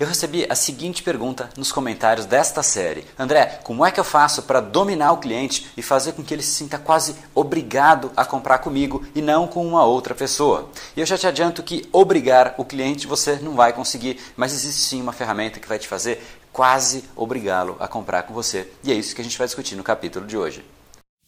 eu recebi a seguinte pergunta nos comentários desta série: André, como é que eu faço para dominar o cliente e fazer com que ele se sinta quase obrigado a comprar comigo e não com uma outra pessoa? E eu já te adianto que obrigar o cliente você não vai conseguir, mas existe sim uma ferramenta que vai te fazer quase obrigá-lo a comprar com você. E é isso que a gente vai discutir no capítulo de hoje.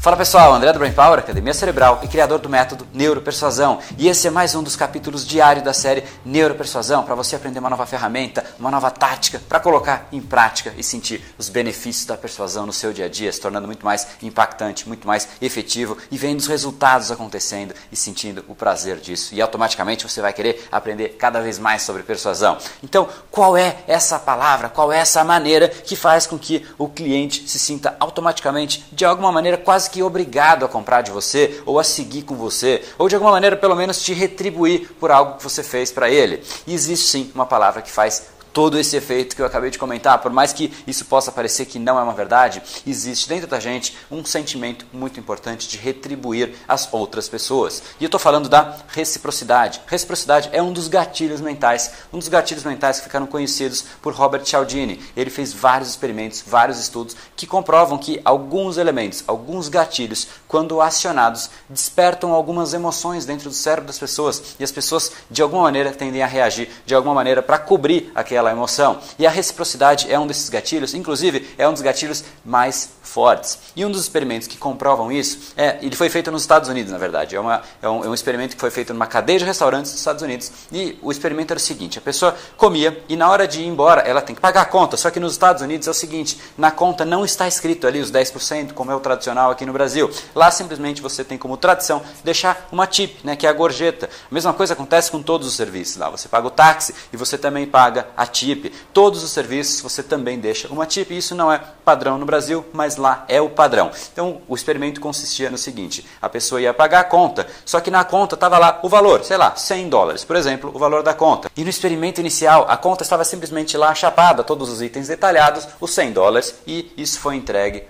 Fala pessoal, André do Brain Power, Academia Cerebral e criador do método Neuropersuasão. E esse é mais um dos capítulos diários da série Neuropersuasão para você aprender uma nova ferramenta, uma nova tática para colocar em prática e sentir os benefícios da persuasão no seu dia a dia, se tornando muito mais impactante, muito mais efetivo e vendo os resultados acontecendo e sentindo o prazer disso. E automaticamente você vai querer aprender cada vez mais sobre persuasão. Então, qual é essa palavra, qual é essa maneira que faz com que o cliente se sinta automaticamente, de alguma maneira quase que obrigado a comprar de você, ou a seguir com você, ou de alguma maneira pelo menos te retribuir por algo que você fez para ele. E existe sim uma palavra que faz todo esse efeito que eu acabei de comentar, por mais que isso possa parecer que não é uma verdade, existe dentro da gente um sentimento muito importante de retribuir as outras pessoas. E eu estou falando da reciprocidade. Reciprocidade é um dos gatilhos mentais, um dos gatilhos mentais que ficaram conhecidos por Robert Cialdini. Ele fez vários experimentos, vários estudos que comprovam que alguns elementos, alguns gatilhos, quando acionados, despertam algumas emoções dentro do cérebro das pessoas e as pessoas de alguma maneira tendem a reagir de alguma maneira para cobrir aquela aquela emoção. E a reciprocidade é um desses gatilhos, inclusive é um dos gatilhos mais fortes. E um dos experimentos que comprovam isso, é, ele foi feito nos Estados Unidos, na verdade. É, uma, é, um, é um experimento que foi feito numa cadeia de restaurantes dos Estados Unidos. E o experimento era o seguinte: a pessoa comia e na hora de ir embora ela tem que pagar a conta. Só que nos Estados Unidos é o seguinte: na conta não está escrito ali os 10%, como é o tradicional aqui no Brasil. Lá simplesmente você tem como tradição deixar uma tip, né, que é a gorjeta. A mesma coisa acontece com todos os serviços lá. Você paga o táxi e você também paga a tip. Todos os serviços você também deixa uma tip. Isso não é padrão no Brasil, mas lá é o padrão. Então o experimento consistia no seguinte: a pessoa ia pagar a conta, só que na conta estava lá o valor, sei lá, 100 dólares, por exemplo, o valor da conta. E no experimento inicial, a conta estava simplesmente lá chapada, todos os itens detalhados, os 100 dólares, e isso foi entregue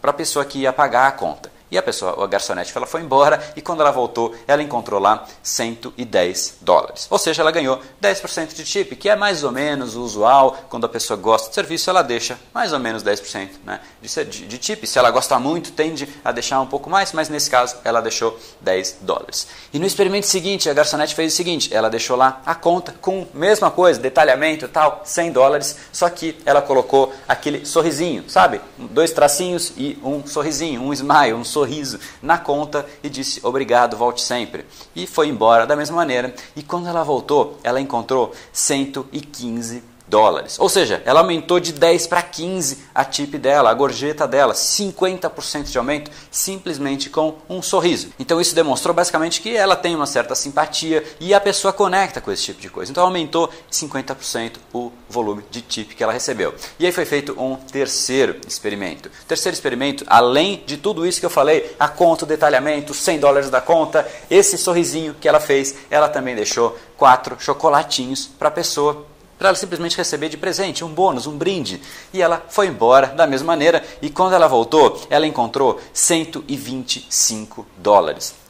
para a pessoa que ia pagar a conta. E a pessoa, a garçonete, ela foi embora e quando ela voltou, ela encontrou lá 110 dólares. Ou seja, ela ganhou 10% de tip, que é mais ou menos o usual. Quando a pessoa gosta do serviço, ela deixa mais ou menos 10% né, de, de, de tip. Se ela gosta muito, tende a deixar um pouco mais, mas nesse caso ela deixou 10 dólares. E no experimento seguinte, a garçonete fez o seguinte: ela deixou lá a conta com mesma coisa, detalhamento e tal, 100 dólares, só que ela colocou aquele sorrisinho, sabe? Dois tracinhos e um sorrisinho, um smile, um sorriso na conta e disse obrigado, volte sempre. E foi embora da mesma maneira. E quando ela voltou, ela encontrou 115 dólares. Ou seja, ela aumentou de 10 para 15 a tip dela, a gorjeta dela, 50% de aumento simplesmente com um sorriso. Então isso demonstrou basicamente que ela tem uma certa simpatia e a pessoa conecta com esse tipo de coisa. Então aumentou 50% o volume de tip que ela recebeu. E aí foi feito um terceiro experimento. Terceiro experimento, além de tudo isso que eu falei, a conta, o detalhamento, 100 dólares da conta, esse sorrisinho que ela fez, ela também deixou quatro chocolatinhos para a pessoa para ela simplesmente receber de presente, um bônus, um brinde. E ela foi embora da mesma maneira e quando ela voltou, ela encontrou 125 dólares.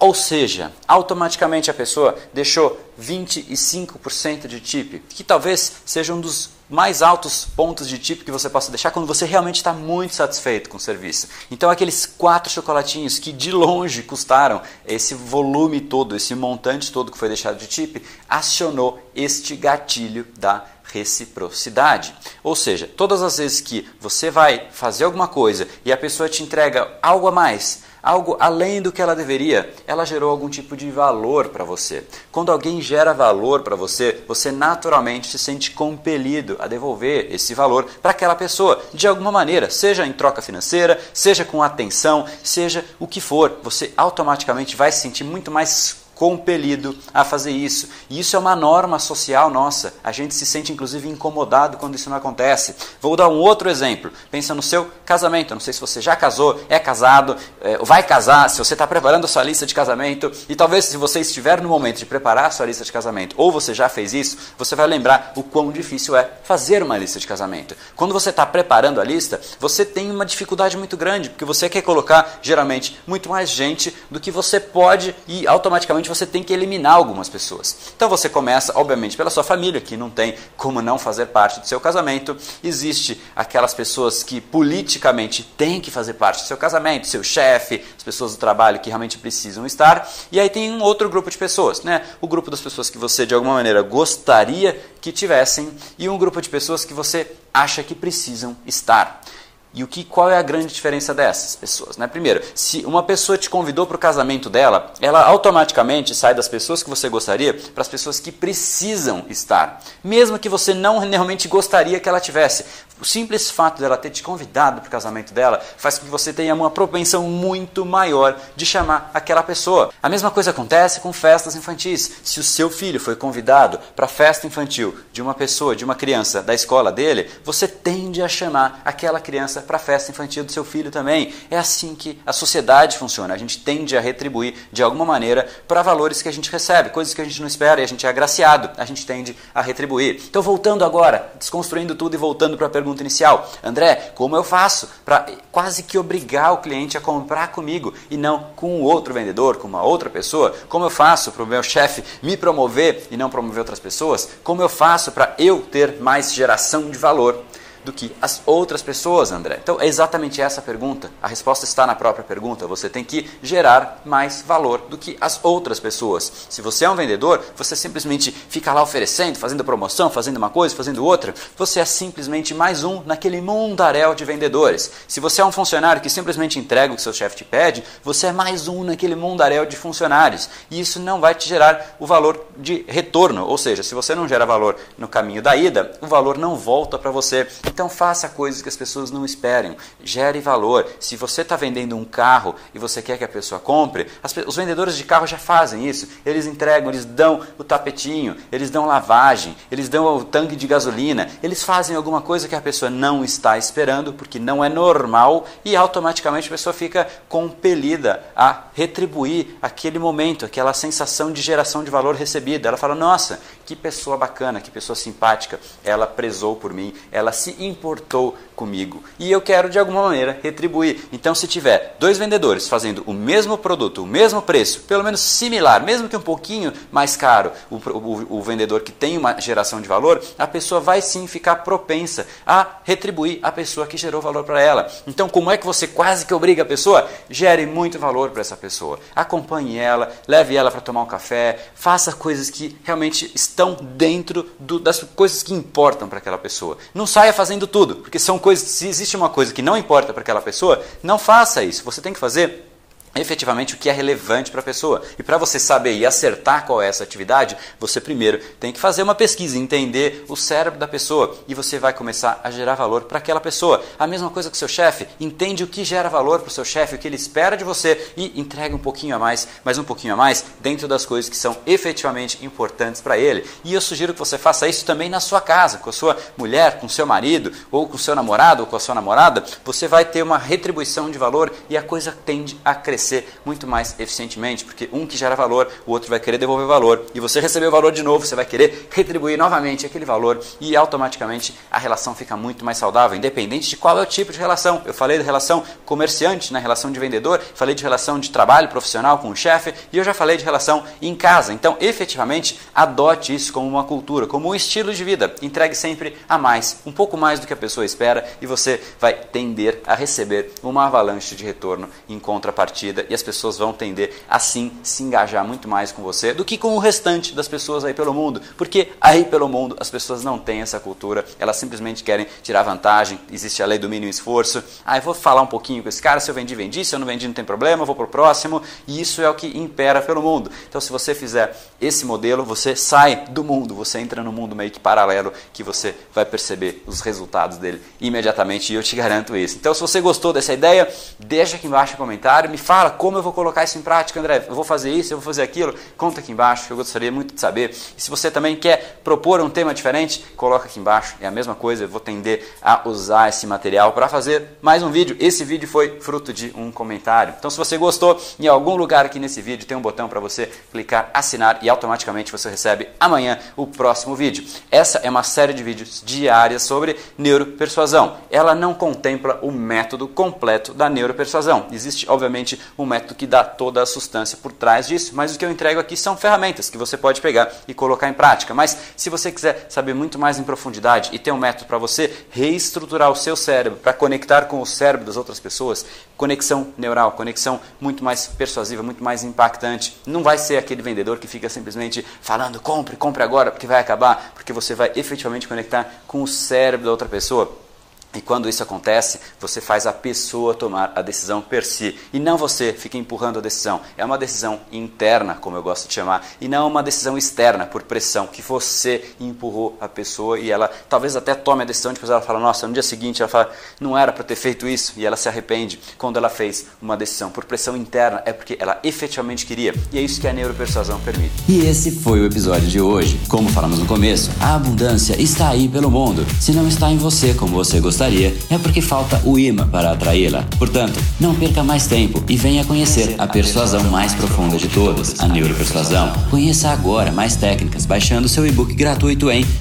Ou seja, automaticamente a pessoa deixou 25% de tip, que talvez seja um dos mais altos pontos de tip que você possa deixar quando você realmente está muito satisfeito com o serviço. Então, aqueles quatro chocolatinhos que de longe custaram esse volume todo, esse montante todo que foi deixado de tip, acionou este gatilho da reciprocidade. Ou seja, todas as vezes que você vai fazer alguma coisa e a pessoa te entrega algo a mais, algo além do que ela deveria, ela gerou algum tipo de valor para você. Quando alguém gera valor para você, você naturalmente se sente compelido a devolver esse valor para aquela pessoa, de alguma maneira, seja em troca financeira, seja com atenção, seja o que for, você automaticamente vai se sentir muito mais compelido a fazer isso. E isso é uma norma social nossa. A gente se sente inclusive incomodado quando isso não acontece. Vou dar um outro exemplo. Pensa no seu casamento. não sei se você já casou, é casado, é, vai casar, se você está preparando a sua lista de casamento. E talvez se você estiver no momento de preparar a sua lista de casamento, ou você já fez isso, você vai lembrar o quão difícil é fazer uma lista de casamento. Quando você está preparando a lista, você tem uma dificuldade muito grande, porque você quer colocar geralmente muito mais gente do que você pode e automaticamente você tem que eliminar algumas pessoas. Então você começa, obviamente, pela sua família, que não tem como não fazer parte do seu casamento. Existe aquelas pessoas que politicamente têm que fazer parte do seu casamento, seu chefe, as pessoas do trabalho que realmente precisam estar. E aí tem um outro grupo de pessoas, né? O grupo das pessoas que você de alguma maneira gostaria que tivessem e um grupo de pessoas que você acha que precisam estar. E o que, qual é a grande diferença dessas pessoas? Né? Primeiro, se uma pessoa te convidou para o casamento dela, ela automaticamente sai das pessoas que você gostaria para as pessoas que precisam estar, mesmo que você não realmente gostaria que ela tivesse. O simples fato dela ter te convidado para o casamento dela faz com que você tenha uma propensão muito maior de chamar aquela pessoa. A mesma coisa acontece com festas infantis. Se o seu filho foi convidado para a festa infantil de uma pessoa, de uma criança da escola dele, você tende a chamar aquela criança para a festa infantil do seu filho também. É assim que a sociedade funciona. A gente tende a retribuir de alguma maneira para valores que a gente recebe, coisas que a gente não espera e a gente é agraciado. A gente tende a retribuir. Então, voltando agora, desconstruindo tudo e voltando para a pergunta pergunta inicial. André, como eu faço para quase que obrigar o cliente a comprar comigo e não com outro vendedor, com uma outra pessoa? Como eu faço para o meu chefe me promover e não promover outras pessoas? Como eu faço para eu ter mais geração de valor? Do que as outras pessoas, André? Então é exatamente essa a pergunta. A resposta está na própria pergunta. Você tem que gerar mais valor do que as outras pessoas. Se você é um vendedor, você simplesmente fica lá oferecendo, fazendo promoção, fazendo uma coisa, fazendo outra. Você é simplesmente mais um naquele mundaréu de vendedores. Se você é um funcionário que simplesmente entrega o que seu chefe te pede, você é mais um naquele mundaréu de funcionários. E isso não vai te gerar o valor de retorno. Ou seja, se você não gera valor no caminho da ida, o valor não volta para você então faça coisas que as pessoas não esperem. Gere valor. Se você está vendendo um carro e você quer que a pessoa compre, as, os vendedores de carro já fazem isso. Eles entregam, eles dão o tapetinho, eles dão lavagem, eles dão o tanque de gasolina. Eles fazem alguma coisa que a pessoa não está esperando, porque não é normal, e automaticamente a pessoa fica compelida a retribuir aquele momento, aquela sensação de geração de valor recebida. Ela fala: Nossa, que pessoa bacana, que pessoa simpática. Ela prezou por mim, ela se importou comigo e eu quero de alguma maneira retribuir. Então, se tiver dois vendedores fazendo o mesmo produto, o mesmo preço, pelo menos similar, mesmo que um pouquinho mais caro, o, o, o vendedor que tem uma geração de valor, a pessoa vai sim ficar propensa a retribuir a pessoa que gerou valor para ela. Então, como é que você quase que obriga a pessoa? Gere muito valor para essa pessoa. Acompanhe ela, leve ela para tomar um café, faça coisas que realmente estão dentro do, das coisas que importam para aquela pessoa. Não saia fazendo tudo, porque são coisas, se existe uma coisa que não importa para aquela pessoa, não faça isso. Você tem que fazer efetivamente o que é relevante para a pessoa. E para você saber e acertar qual é essa atividade, você primeiro tem que fazer uma pesquisa, entender o cérebro da pessoa e você vai começar a gerar valor para aquela pessoa. A mesma coisa com o seu chefe, entende o que gera valor para o seu chefe, o que ele espera de você e entrega um pouquinho a mais, mais um pouquinho a mais dentro das coisas que são efetivamente importantes para ele. E eu sugiro que você faça isso também na sua casa, com a sua mulher, com o seu marido, ou com o seu namorado, ou com a sua namorada, você vai ter uma retribuição de valor e a coisa tende a crescer crescer muito mais eficientemente, porque um que gera valor, o outro vai querer devolver valor, e você recebeu o valor de novo, você vai querer retribuir novamente aquele valor, e automaticamente a relação fica muito mais saudável, independente de qual é o tipo de relação. Eu falei de relação comerciante, na né, relação de vendedor, falei de relação de trabalho profissional com o chefe, e eu já falei de relação em casa. Então, efetivamente, adote isso como uma cultura, como um estilo de vida. Entregue sempre a mais, um pouco mais do que a pessoa espera, e você vai tender a receber uma avalanche de retorno em contrapartida medida e as pessoas vão tender a se engajar muito mais com você do que com o restante das pessoas aí pelo mundo, porque aí pelo mundo as pessoas não têm essa cultura, elas simplesmente querem tirar vantagem, existe a lei do mínimo esforço. Ah, eu vou falar um pouquinho com esse cara, se eu vendi, vendi, se eu não vendi não tem problema, eu vou pro próximo, e isso é o que impera pelo mundo. Então se você fizer esse modelo, você sai do mundo, você entra no mundo meio que paralelo que você vai perceber os resultados dele imediatamente e eu te garanto isso. Então se você gostou dessa ideia, deixa aqui embaixo um comentário, me fala como eu vou colocar isso em prática, André. Eu vou fazer isso, eu vou fazer aquilo. Conta aqui embaixo, que eu gostaria muito de saber. E se você também quer propor um tema diferente, coloca aqui embaixo. É a mesma coisa, eu vou tender a usar esse material para fazer mais um vídeo. Esse vídeo foi fruto de um comentário. Então se você gostou, em algum lugar aqui nesse vídeo tem um botão para você clicar assinar e automaticamente você recebe amanhã o próximo vídeo. Essa é uma série de vídeos diárias sobre neuropersuasão. Ela não contempla o método completo da neuropersuasão. Existe, obviamente, um método que dá toda a substância por trás disso, mas o que eu entrego aqui são ferramentas que você pode pegar e colocar em prática. Mas se você quiser saber muito mais em profundidade e ter um método para você reestruturar o seu cérebro, para conectar com o cérebro das outras pessoas, conexão neural, conexão muito mais persuasiva, muito mais impactante. Não vai ser aquele vendedor que fica simplesmente falando compre, compre agora, porque vai acabar, porque você vai efetivamente conectar com o cérebro da outra pessoa. E quando isso acontece, você faz a pessoa tomar a decisão per si. E não você fica empurrando a decisão. É uma decisão interna, como eu gosto de chamar, e não uma decisão externa, por pressão, que você empurrou a pessoa e ela talvez até tome a decisão, depois ela fala, nossa, no dia seguinte ela fala, não era para ter feito isso, e ela se arrepende quando ela fez uma decisão por pressão interna, é porque ela efetivamente queria. E é isso que a neuropersuasão permite. E esse foi o episódio de hoje. Como falamos no começo, a abundância está aí pelo mundo. Se não está em você como você gostaria, gostaria, é porque falta o imã para atraí-la. Portanto, não perca mais tempo e venha conhecer a persuasão mais profunda de todas, a neuropersuasão. Conheça agora mais técnicas baixando seu e-book gratuito em